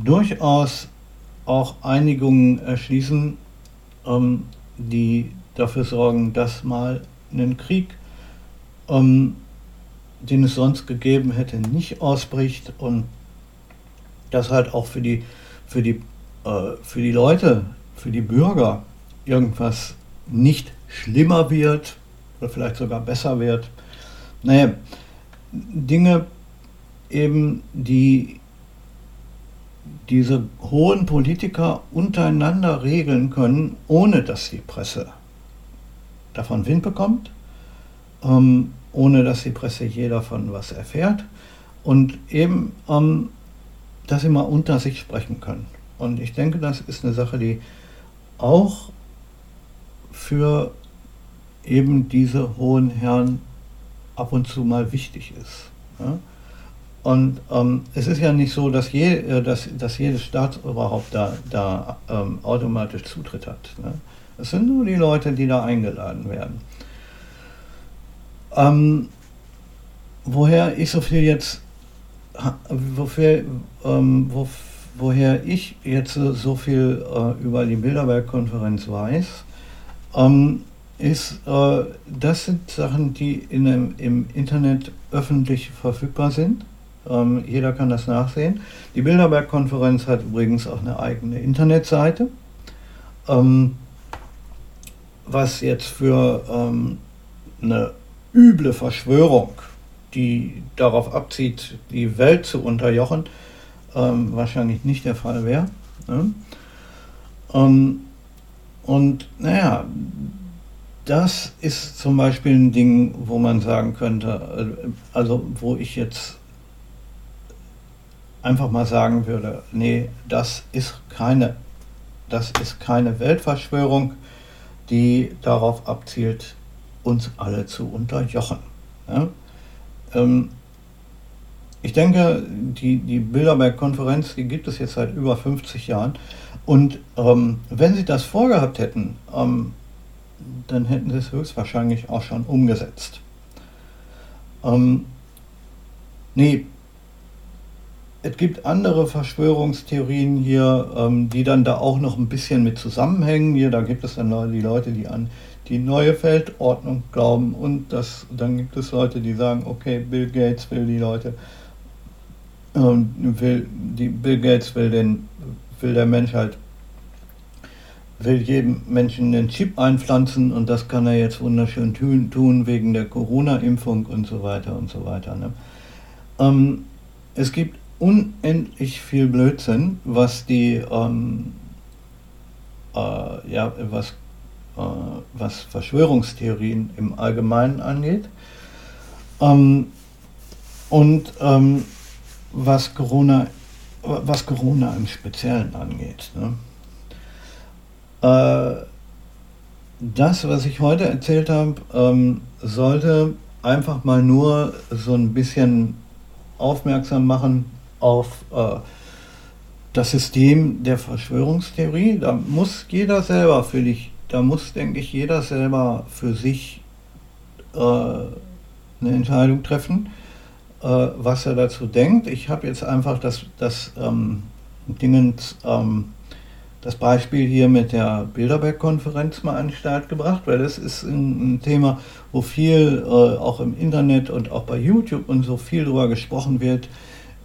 durchaus auch Einigungen erschließen, ähm, die dafür sorgen, dass mal ein Krieg, ähm, den es sonst gegeben hätte, nicht ausbricht und dass halt auch für die, für die, äh, für die Leute, für die Bürger irgendwas nicht schlimmer wird oder vielleicht sogar besser wird. Naja, Dinge eben, die diese hohen Politiker untereinander regeln können, ohne dass die Presse davon Wind bekommt, ähm, ohne dass die Presse je davon was erfährt und eben, ähm, dass sie mal unter sich sprechen können. Und ich denke, das ist eine Sache, die auch für eben diese hohen Herren ab und zu mal wichtig ist. Ja? Und ähm, es ist ja nicht so, dass, je, äh, dass, dass jedes Staatsoberhaupt da, da ähm, automatisch Zutritt hat. Ne? Es sind nur die Leute, die da eingeladen werden. Ähm, woher ich so viel jetzt, wofür, ähm, wo, woher ich jetzt so viel äh, über die Bilderberg-Konferenz weiß, ähm, ist, äh, das sind Sachen, die in im Internet öffentlich verfügbar sind. Ähm, jeder kann das nachsehen. Die Bilderberg-Konferenz hat übrigens auch eine eigene Internetseite. Ähm, was jetzt für ähm, eine üble Verschwörung, die darauf abzieht, die Welt zu unterjochen, ähm, wahrscheinlich nicht der Fall wäre. Ne? Ähm, und naja, das ist zum Beispiel ein Ding, wo man sagen könnte, äh, also wo ich jetzt einfach mal sagen würde, nee, das ist keine, das ist keine Weltverschwörung, die darauf abzielt, uns alle zu unterjochen. Ja? Ähm, ich denke, die, die Bilderberg-Konferenz, die gibt es jetzt seit über 50 Jahren. Und ähm, wenn sie das vorgehabt hätten, ähm, dann hätten sie es höchstwahrscheinlich auch schon umgesetzt. Ähm, nee, es gibt andere Verschwörungstheorien hier, ähm, die dann da auch noch ein bisschen mit zusammenhängen. Hier, da gibt es dann die Leute, die an die neue Feldordnung glauben und das, dann gibt es Leute, die sagen, okay, Bill Gates will die Leute, ähm, will, die Bill Gates will den, will der Menschheit, will jedem Menschen den Chip einpflanzen und das kann er jetzt wunderschön tun, tun wegen der Corona-Impfung und so weiter und so weiter. Ne? Ähm, es gibt unendlich viel Blödsinn, was die, ähm, äh, ja, was, äh, was Verschwörungstheorien im Allgemeinen angeht. Ähm, und ähm, was Corona, was Corona im Speziellen angeht. Ne? Äh, das, was ich heute erzählt habe, ähm, sollte einfach mal nur so ein bisschen aufmerksam machen auf äh, das System der Verschwörungstheorie. Da muss jeder selber für dich, da muss, denke ich, jeder selber für sich äh, eine Entscheidung treffen, äh, was er dazu denkt. Ich habe jetzt einfach das, das ähm, Dingens, ähm, das Beispiel hier mit der Bilderberg-Konferenz mal an den Start gebracht, weil das ist ein, ein Thema, wo viel äh, auch im Internet und auch bei YouTube und so viel darüber gesprochen wird,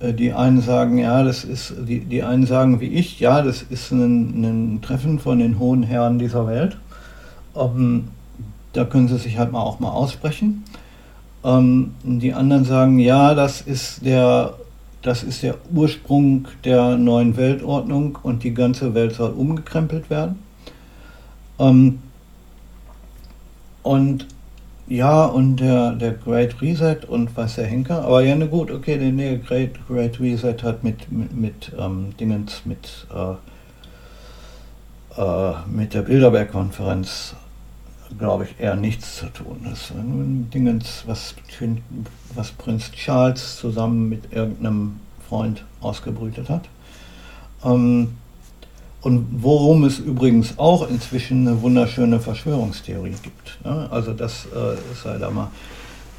die einen sagen, ja, das ist, die, die einen sagen wie ich, ja, das ist ein, ein Treffen von den hohen Herren dieser Welt. Ähm, da können sie sich halt mal auch mal aussprechen. Ähm, die anderen sagen, ja, das ist der, das ist der Ursprung der neuen Weltordnung und die ganze Welt soll umgekrempelt werden. Ähm, und ja, und der, der Great Reset und was der Henker, aber ja, ne gut, okay, der, der Great, Great Reset hat mit, mit, mit ähm, Dingens, mit, äh, äh, mit der Bilderberg-Konferenz, glaube ich, eher nichts zu tun. Das ist ein Dingens, was, was Prinz Charles zusammen mit irgendeinem Freund ausgebrütet hat. Ähm, und worum es übrigens auch inzwischen eine wunderschöne Verschwörungstheorie gibt. Ne? Also das äh, sei da mal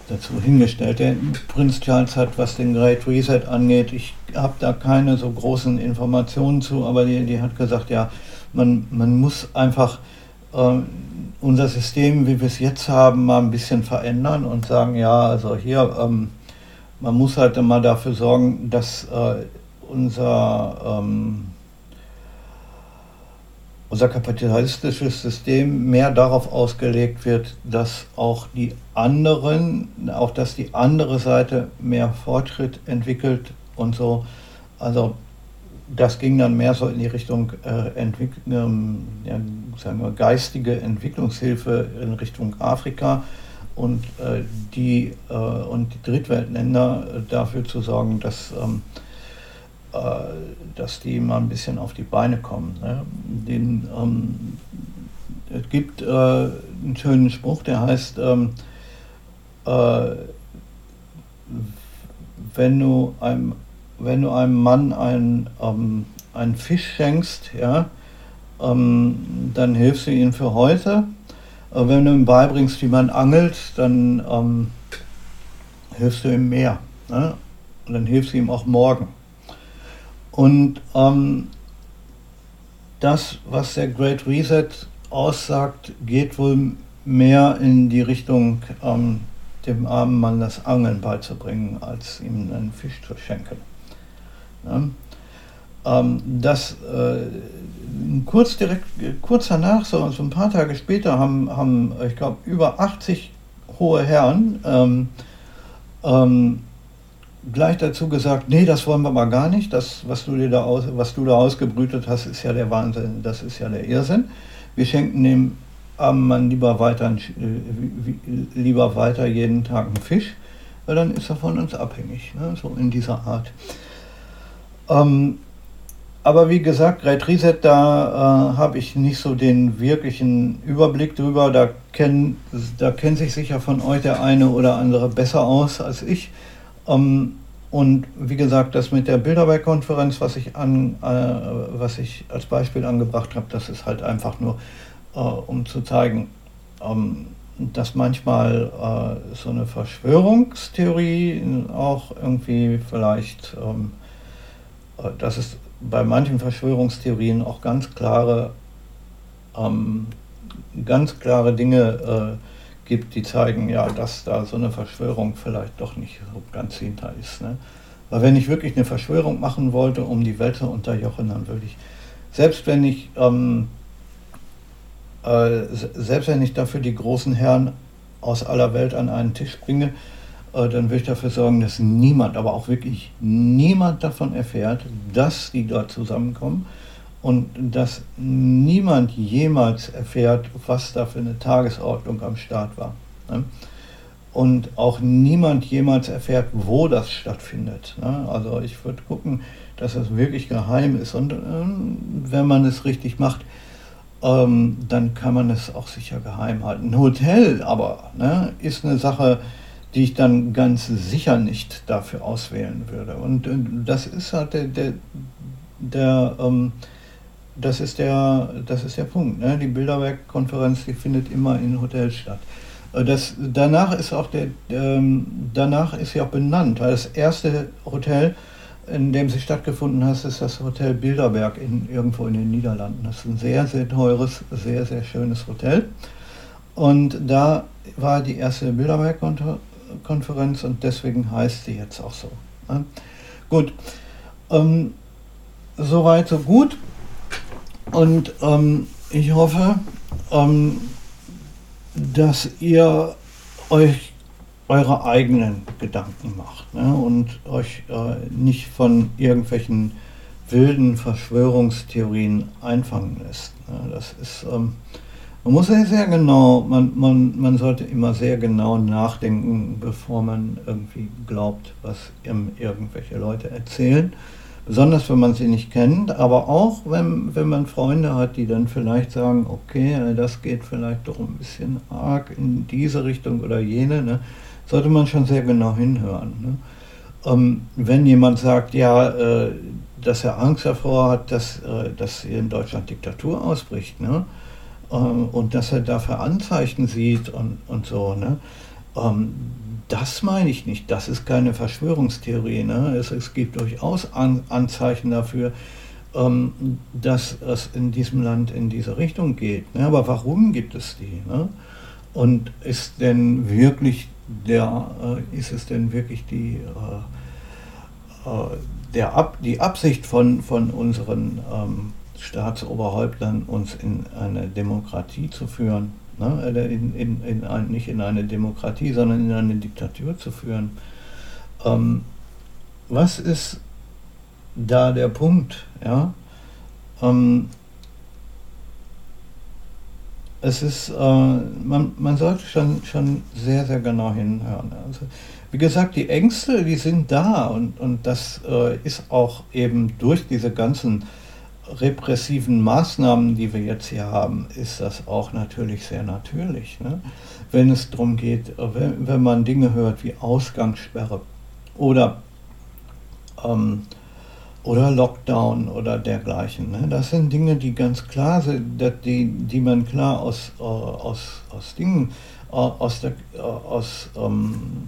dazu hingestellt. Der Prinz Charles hat, was den Great Reset angeht, ich habe da keine so großen Informationen zu, aber die, die hat gesagt, ja, man, man muss einfach äh, unser System, wie wir es jetzt haben, mal ein bisschen verändern und sagen, ja, also hier, ähm, man muss halt mal dafür sorgen, dass äh, unser ähm, unser kapitalistisches System mehr darauf ausgelegt wird, dass auch die anderen, auch dass die andere Seite mehr Fortschritt entwickelt und so. Also das ging dann mehr so in die Richtung äh, ähm, ja, sagen wir, geistige Entwicklungshilfe in Richtung Afrika und äh, die äh, und die Drittweltländer äh, dafür zu sorgen, dass ähm, äh, dass die mal ein bisschen auf die Beine kommen. Ne? Den, ähm, es gibt äh, einen schönen Spruch, der heißt, ähm, äh, wenn, du einem, wenn du einem Mann einen, ähm, einen Fisch schenkst, ja, ähm, dann hilfst du ihm für heute. Äh, wenn du ihm beibringst, wie man angelt, dann ähm, hilfst du ihm mehr. Ne? Und dann hilfst du ihm auch morgen. Und ähm, das, was der Great Reset aussagt, geht wohl mehr in die Richtung, ähm, dem armen Mann das Angeln beizubringen, als ihm einen Fisch zu schenken. Ja? Ähm, das äh, kurz, direkt, kurz danach, so, so, ein paar Tage später, haben, haben ich glaube, über 80 hohe Herren ähm, ähm gleich dazu gesagt, nee, das wollen wir mal gar nicht. Das, was du dir da aus, was du da ausgebrütet hast, ist ja der Wahnsinn, das ist ja der Irrsinn. Wir schenken dem armen Mann lieber weiter, äh, lieber weiter jeden Tag einen Fisch, weil dann ist er von uns abhängig, ne? so in dieser Art. Ähm, aber wie gesagt, Great Reset, da äh, habe ich nicht so den wirklichen Überblick drüber. Da kennt da kennt sich sicher von euch der eine oder andere besser aus als ich. Ähm, und wie gesagt, das mit der Bilderberg-Konferenz, was, ich an, äh, was ich als Beispiel angebracht habe, das ist halt einfach nur, äh, um zu zeigen, ähm, dass manchmal äh, so eine Verschwörungstheorie auch irgendwie vielleicht, ähm, äh, dass es bei manchen Verschwörungstheorien auch ganz klare, ähm, ganz klare Dinge äh, gibt, die zeigen, ja, dass da so eine Verschwörung vielleicht doch nicht so ganz hinter ist. Ne? Weil wenn ich wirklich eine Verschwörung machen wollte, um die Welt zu unterjochen, dann würde ich, selbst wenn ich, ähm, äh, selbst wenn ich dafür die großen Herren aus aller Welt an einen Tisch bringe, äh, dann würde ich dafür sorgen, dass niemand, aber auch wirklich niemand davon erfährt, dass die dort zusammenkommen und dass niemand jemals erfährt, was da für eine Tagesordnung am Start war. Ne? Und auch niemand jemals erfährt, wo das stattfindet. Ne? Also ich würde gucken, dass das wirklich geheim ist. Und ähm, wenn man es richtig macht, ähm, dann kann man es auch sicher geheim halten. Ein Hotel aber ne, ist eine Sache, die ich dann ganz sicher nicht dafür auswählen würde. Und, und das ist halt der, der, der ähm, das ist der, das ist der Punkt. Ne? Die Bilderberg-Konferenz, die findet immer in Hotels statt. Äh, das, danach ist auch der, ähm, danach ist sie auch benannt, weil das erste Hotel, in dem sie stattgefunden hat, ist das Hotel Bilderberg in, irgendwo in den Niederlanden. Das ist ein sehr, sehr teures, sehr, sehr schönes Hotel. Und da war die erste Bilderberg-Konferenz und deswegen heißt sie jetzt auch so. Ne? gut. Ähm, Soweit, so gut. Und ähm, ich hoffe, ähm, dass ihr euch eure eigenen Gedanken macht ne? und euch äh, nicht von irgendwelchen wilden Verschwörungstheorien einfangen lässt. Ne? Das ist, ähm, man muss ja sehr genau, man, man, man sollte immer sehr genau nachdenken, bevor man irgendwie glaubt, was irgendwelche Leute erzählen besonders wenn man sie nicht kennt, aber auch wenn, wenn man Freunde hat, die dann vielleicht sagen, okay, das geht vielleicht doch ein bisschen arg in diese Richtung oder jene, ne, sollte man schon sehr genau hinhören. Ne. Ähm, wenn jemand sagt, ja, äh, dass er Angst davor hat, dass, äh, dass in Deutschland Diktatur ausbricht, ne, äh, und dass er dafür Anzeichen sieht und, und so, ne, ähm, das meine ich nicht. Das ist keine Verschwörungstheorie. Ne? Es, es gibt durchaus An Anzeichen dafür, ähm, dass es in diesem Land in diese Richtung geht. Ne? Aber warum gibt es die? Ne? Und ist denn wirklich der, äh, ist es denn wirklich die, äh, äh, der Ab, die Absicht von, von unseren ähm, Staatsoberhäuptern, uns in eine Demokratie zu führen? Ne? in, in, in ein, nicht in eine Demokratie, sondern in eine Diktatur zu führen. Ähm, was ist da der Punkt? Ja? Ähm, es ist, äh, man, man sollte schon, schon sehr, sehr genau hinhören. Also, wie gesagt, die Ängste, die sind da und, und das äh, ist auch eben durch diese ganzen repressiven Maßnahmen, die wir jetzt hier haben, ist das auch natürlich sehr natürlich. Ne? Wenn es darum geht, wenn, wenn, man Dinge hört wie Ausgangssperre oder, ähm, oder Lockdown oder dergleichen. Ne? Das sind Dinge, die ganz klar sind, die, die man klar aus, äh, aus, aus Dingen, äh, aus, der, äh, aus, ähm,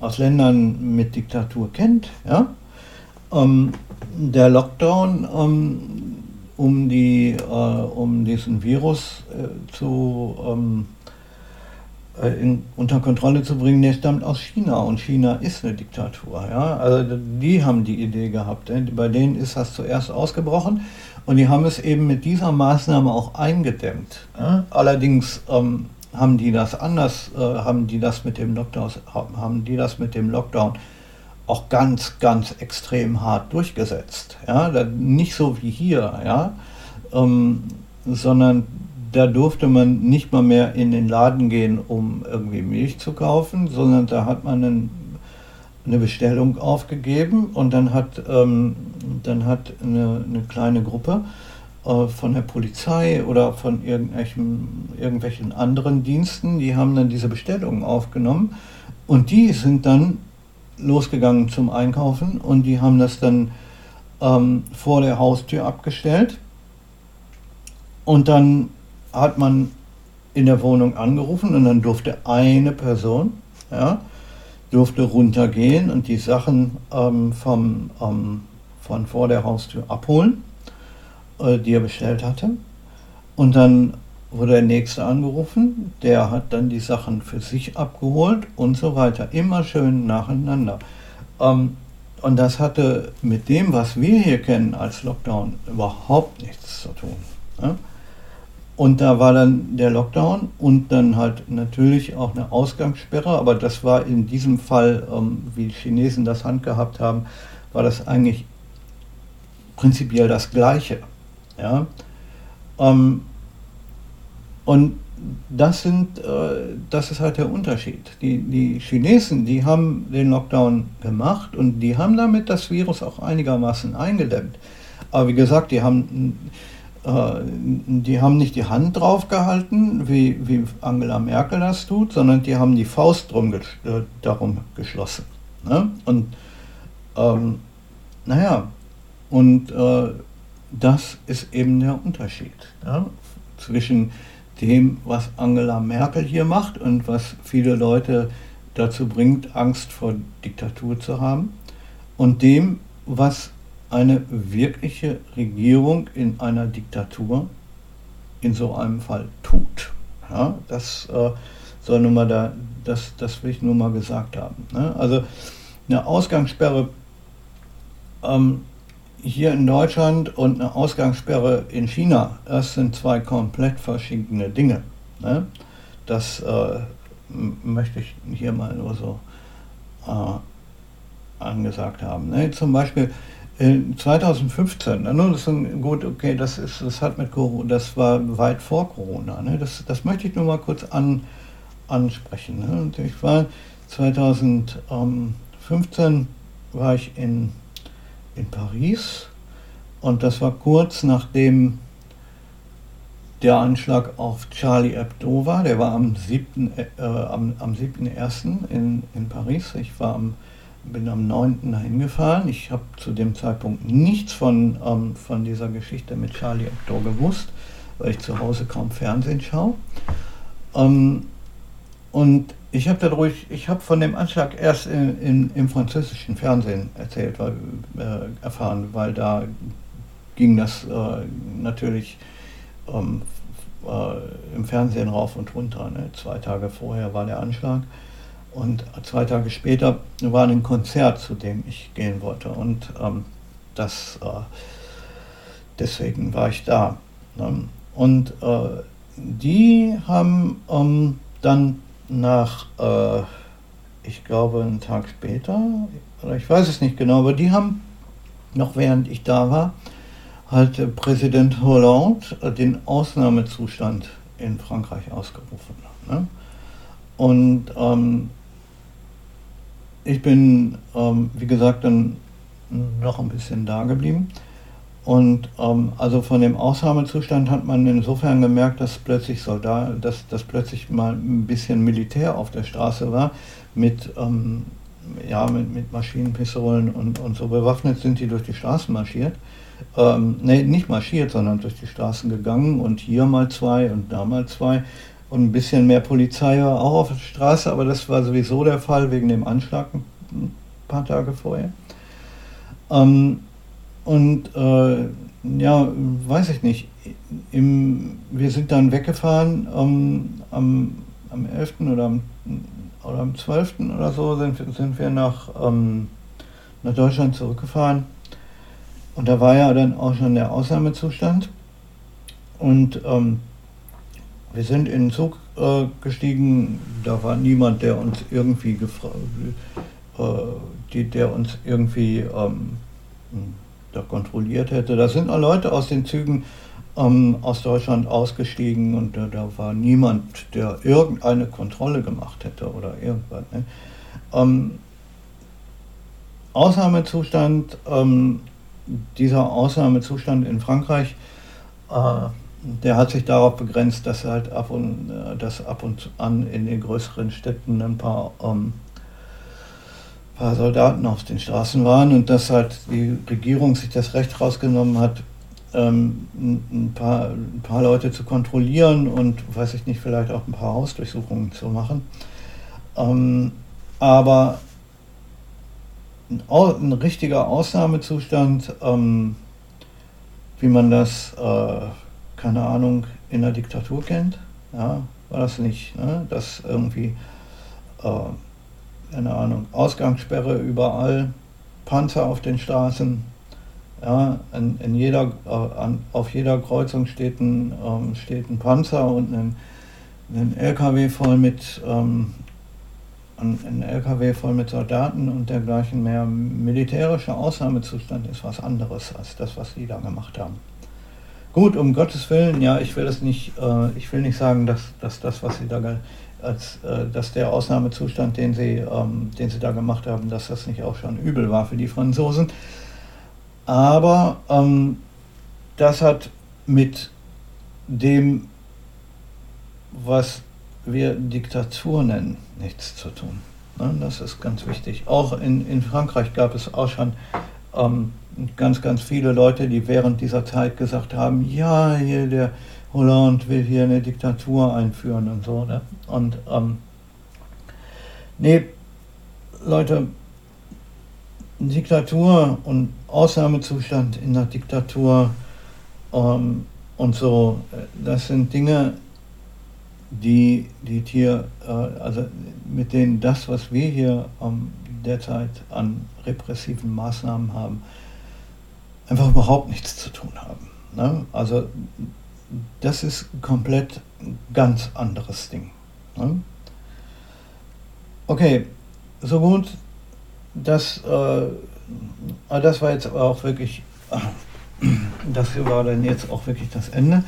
aus Ländern mit Diktatur kennt. Ja? Ähm, der Lockdown, ähm, um, die, äh, um diesen Virus äh, zu, ähm, äh, in, unter Kontrolle zu bringen, der stammt aus China und China ist eine Diktatur. Ja? Also die haben die Idee gehabt. Bei denen ist das zuerst ausgebrochen und die haben es eben mit dieser Maßnahme auch eingedämmt. Ja? Allerdings ähm, haben die das anders, äh, haben die das mit dem Lockdown, haben die das mit dem Lockdown auch ganz, ganz extrem hart durchgesetzt. Ja? nicht so wie hier, ja? Ähm, sondern da durfte man nicht mal mehr in den Laden gehen, um irgendwie Milch zu kaufen, sondern da hat man einen, eine Bestellung aufgegeben und dann hat, ähm, dann hat eine, eine kleine Gruppe äh, von der Polizei oder von irgendwelchen, irgendwelchen anderen Diensten, die haben dann diese Bestellungen aufgenommen und die sind dann losgegangen zum Einkaufen und die haben das dann ähm, vor der Haustür abgestellt. Und dann hat man in der Wohnung angerufen und dann durfte eine Person, ja, durfte runtergehen und die Sachen ähm, vom, ähm, von vor der Haustür abholen, äh, die er bestellt hatte. Und dann wurde der nächste angerufen, der hat dann die Sachen für sich abgeholt und so weiter. Immer schön nacheinander. Ähm, und das hatte mit dem, was wir hier kennen als Lockdown, überhaupt nichts zu tun. Ne? Und da war dann der Lockdown und dann halt natürlich auch eine Ausgangssperre, aber das war in diesem Fall, ähm, wie die Chinesen das handgehabt haben, war das eigentlich prinzipiell das Gleiche. Ja? Ähm, und das sind, äh, das ist halt der Unterschied. Die, die Chinesen, die haben den Lockdown gemacht und die haben damit das Virus auch einigermaßen eingedämmt. Aber wie gesagt, die haben, äh, die haben nicht die Hand drauf gehalten, wie, wie Angela Merkel das tut, sondern die haben die Faust drum, äh, darum geschlossen. Ne? Und ähm, naja, und äh, das ist eben der Unterschied ja? zwischen dem, was Angela Merkel hier macht und was viele Leute dazu bringt, Angst vor Diktatur zu haben, und dem, was eine wirkliche Regierung in einer Diktatur in so einem Fall tut. Ja, das äh, soll nur mal da, das, das will ich nur mal gesagt haben. Ne? Also eine Ausgangssperre ähm, hier in Deutschland und eine Ausgangssperre in China, das sind zwei komplett verschiedene Dinge. Ne? Das äh, möchte ich hier mal nur so äh, angesagt haben. Ne? Zum Beispiel 2015, ne? das gut, okay, das, ist, das hat mit Corona, das war weit vor Corona. Ne? Das, das möchte ich nur mal kurz an, ansprechen. Ne? Ich war 2015 war ich in in Paris und das war kurz nachdem der Anschlag auf Charlie Hebdo war. Der war am 7.1. Äh, am, am 7. in, in Paris. Ich war am, bin am 9. dahin gefahren. Ich habe zu dem Zeitpunkt nichts von, ähm, von dieser Geschichte mit Charlie Hebdo gewusst, weil ich zu Hause kaum Fernsehen schaue. Ähm, und ich habe dadurch, ich habe von dem Anschlag erst in, in, im französischen Fernsehen erzählt, weil, äh, erfahren, weil da ging das äh, natürlich ähm, äh, im Fernsehen rauf und runter. Ne? Zwei Tage vorher war der Anschlag und zwei Tage später war ein Konzert, zu dem ich gehen wollte und ähm, das äh, deswegen war ich da. Ne? Und äh, die haben ähm, dann nach, äh, ich glaube, einen Tag später, oder ich weiß es nicht genau, aber die haben, noch während ich da war, halt äh, Präsident Hollande äh, den Ausnahmezustand in Frankreich ausgerufen. Ne? Und ähm, ich bin, ähm, wie gesagt, dann noch ein bisschen da geblieben. Und ähm, also von dem Ausnahmezustand hat man insofern gemerkt, dass plötzlich Soldat, dass, dass plötzlich mal ein bisschen Militär auf der Straße war mit, ähm, ja, mit, mit Maschinenpistolen und, und so bewaffnet sind die durch die Straßen marschiert. Ähm, nee, nicht marschiert, sondern durch die Straßen gegangen und hier mal zwei und da mal zwei. Und ein bisschen mehr Polizei war auch auf der Straße, aber das war sowieso der Fall wegen dem Anschlag ein paar Tage vorher. Ähm, und äh, ja, weiß ich nicht. Im, wir sind dann weggefahren ähm, am, am 11. oder am, oder am 12. oder so sind, sind wir nach, ähm, nach Deutschland zurückgefahren. Und da war ja dann auch schon der Ausnahmezustand. Und ähm, wir sind in den Zug äh, gestiegen, da war niemand, der uns irgendwie gefragt, äh, der uns irgendwie ähm, da kontrolliert hätte. Da sind noch Leute aus den Zügen ähm, aus Deutschland ausgestiegen und äh, da war niemand, der irgendeine Kontrolle gemacht hätte oder irgendwas. Ne? Ähm, Ausnahmezustand, ähm, dieser Ausnahmezustand in Frankreich, äh, der hat sich darauf begrenzt, dass halt ab und, äh, dass ab und an in den größeren Städten ein paar ähm, paar Soldaten auf den Straßen waren und dass halt die Regierung sich das Recht rausgenommen hat, ähm, ein, paar, ein paar Leute zu kontrollieren und, weiß ich nicht, vielleicht auch ein paar Hausdurchsuchungen zu machen. Ähm, aber ein, ein, richtiger Ausnahmezustand, ähm, wie man das, äh, keine Ahnung, in der Diktatur kennt, ja, war das nicht. Ne? Dass irgendwie äh, keine Ahnung, Ausgangssperre überall, Panzer auf den Straßen. Ja, in, in jeder, äh, an, auf jeder Kreuzung steht ein, ähm, steht ein Panzer und ein, ein LKW voll mit ähm, ein, LKW voll mit Soldaten und dergleichen mehr. Militärischer Ausnahmezustand ist was anderes als das, was die da gemacht haben. Gut, um Gottes Willen, ja, ich will das nicht, äh, ich will nicht sagen, dass, dass das, was sie da als äh, dass der Ausnahmezustand, den sie, ähm, den sie da gemacht haben, dass das nicht auch schon übel war für die Franzosen. Aber ähm, das hat mit dem, was wir Diktatur nennen, nichts zu tun. Ne? Das ist ganz wichtig. Auch in, in Frankreich gab es auch schon ähm, ganz, ganz viele Leute, die während dieser Zeit gesagt haben, ja, hier der Hollande will hier eine Diktatur einführen und so. Ne? Und ähm, nee, Leute, Diktatur und Ausnahmezustand in der Diktatur ähm, und so, das sind Dinge, die, die hier, äh, also mit denen das, was wir hier ähm, derzeit an repressiven Maßnahmen haben, einfach überhaupt nichts zu tun haben. Ne? Also das ist komplett ein ganz anderes Ding. Ne? Okay, so gut. Das, äh, das war jetzt auch wirklich, das war dann jetzt auch wirklich das Ende.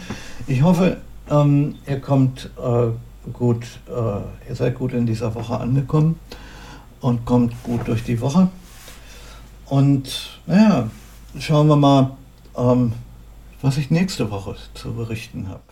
Ich hoffe, ähm, ihr kommt äh, gut, äh, ihr seid gut in dieser Woche angekommen und kommt gut durch die Woche. Und naja, schauen wir mal, ähm, was ich nächste Woche zu berichten habe.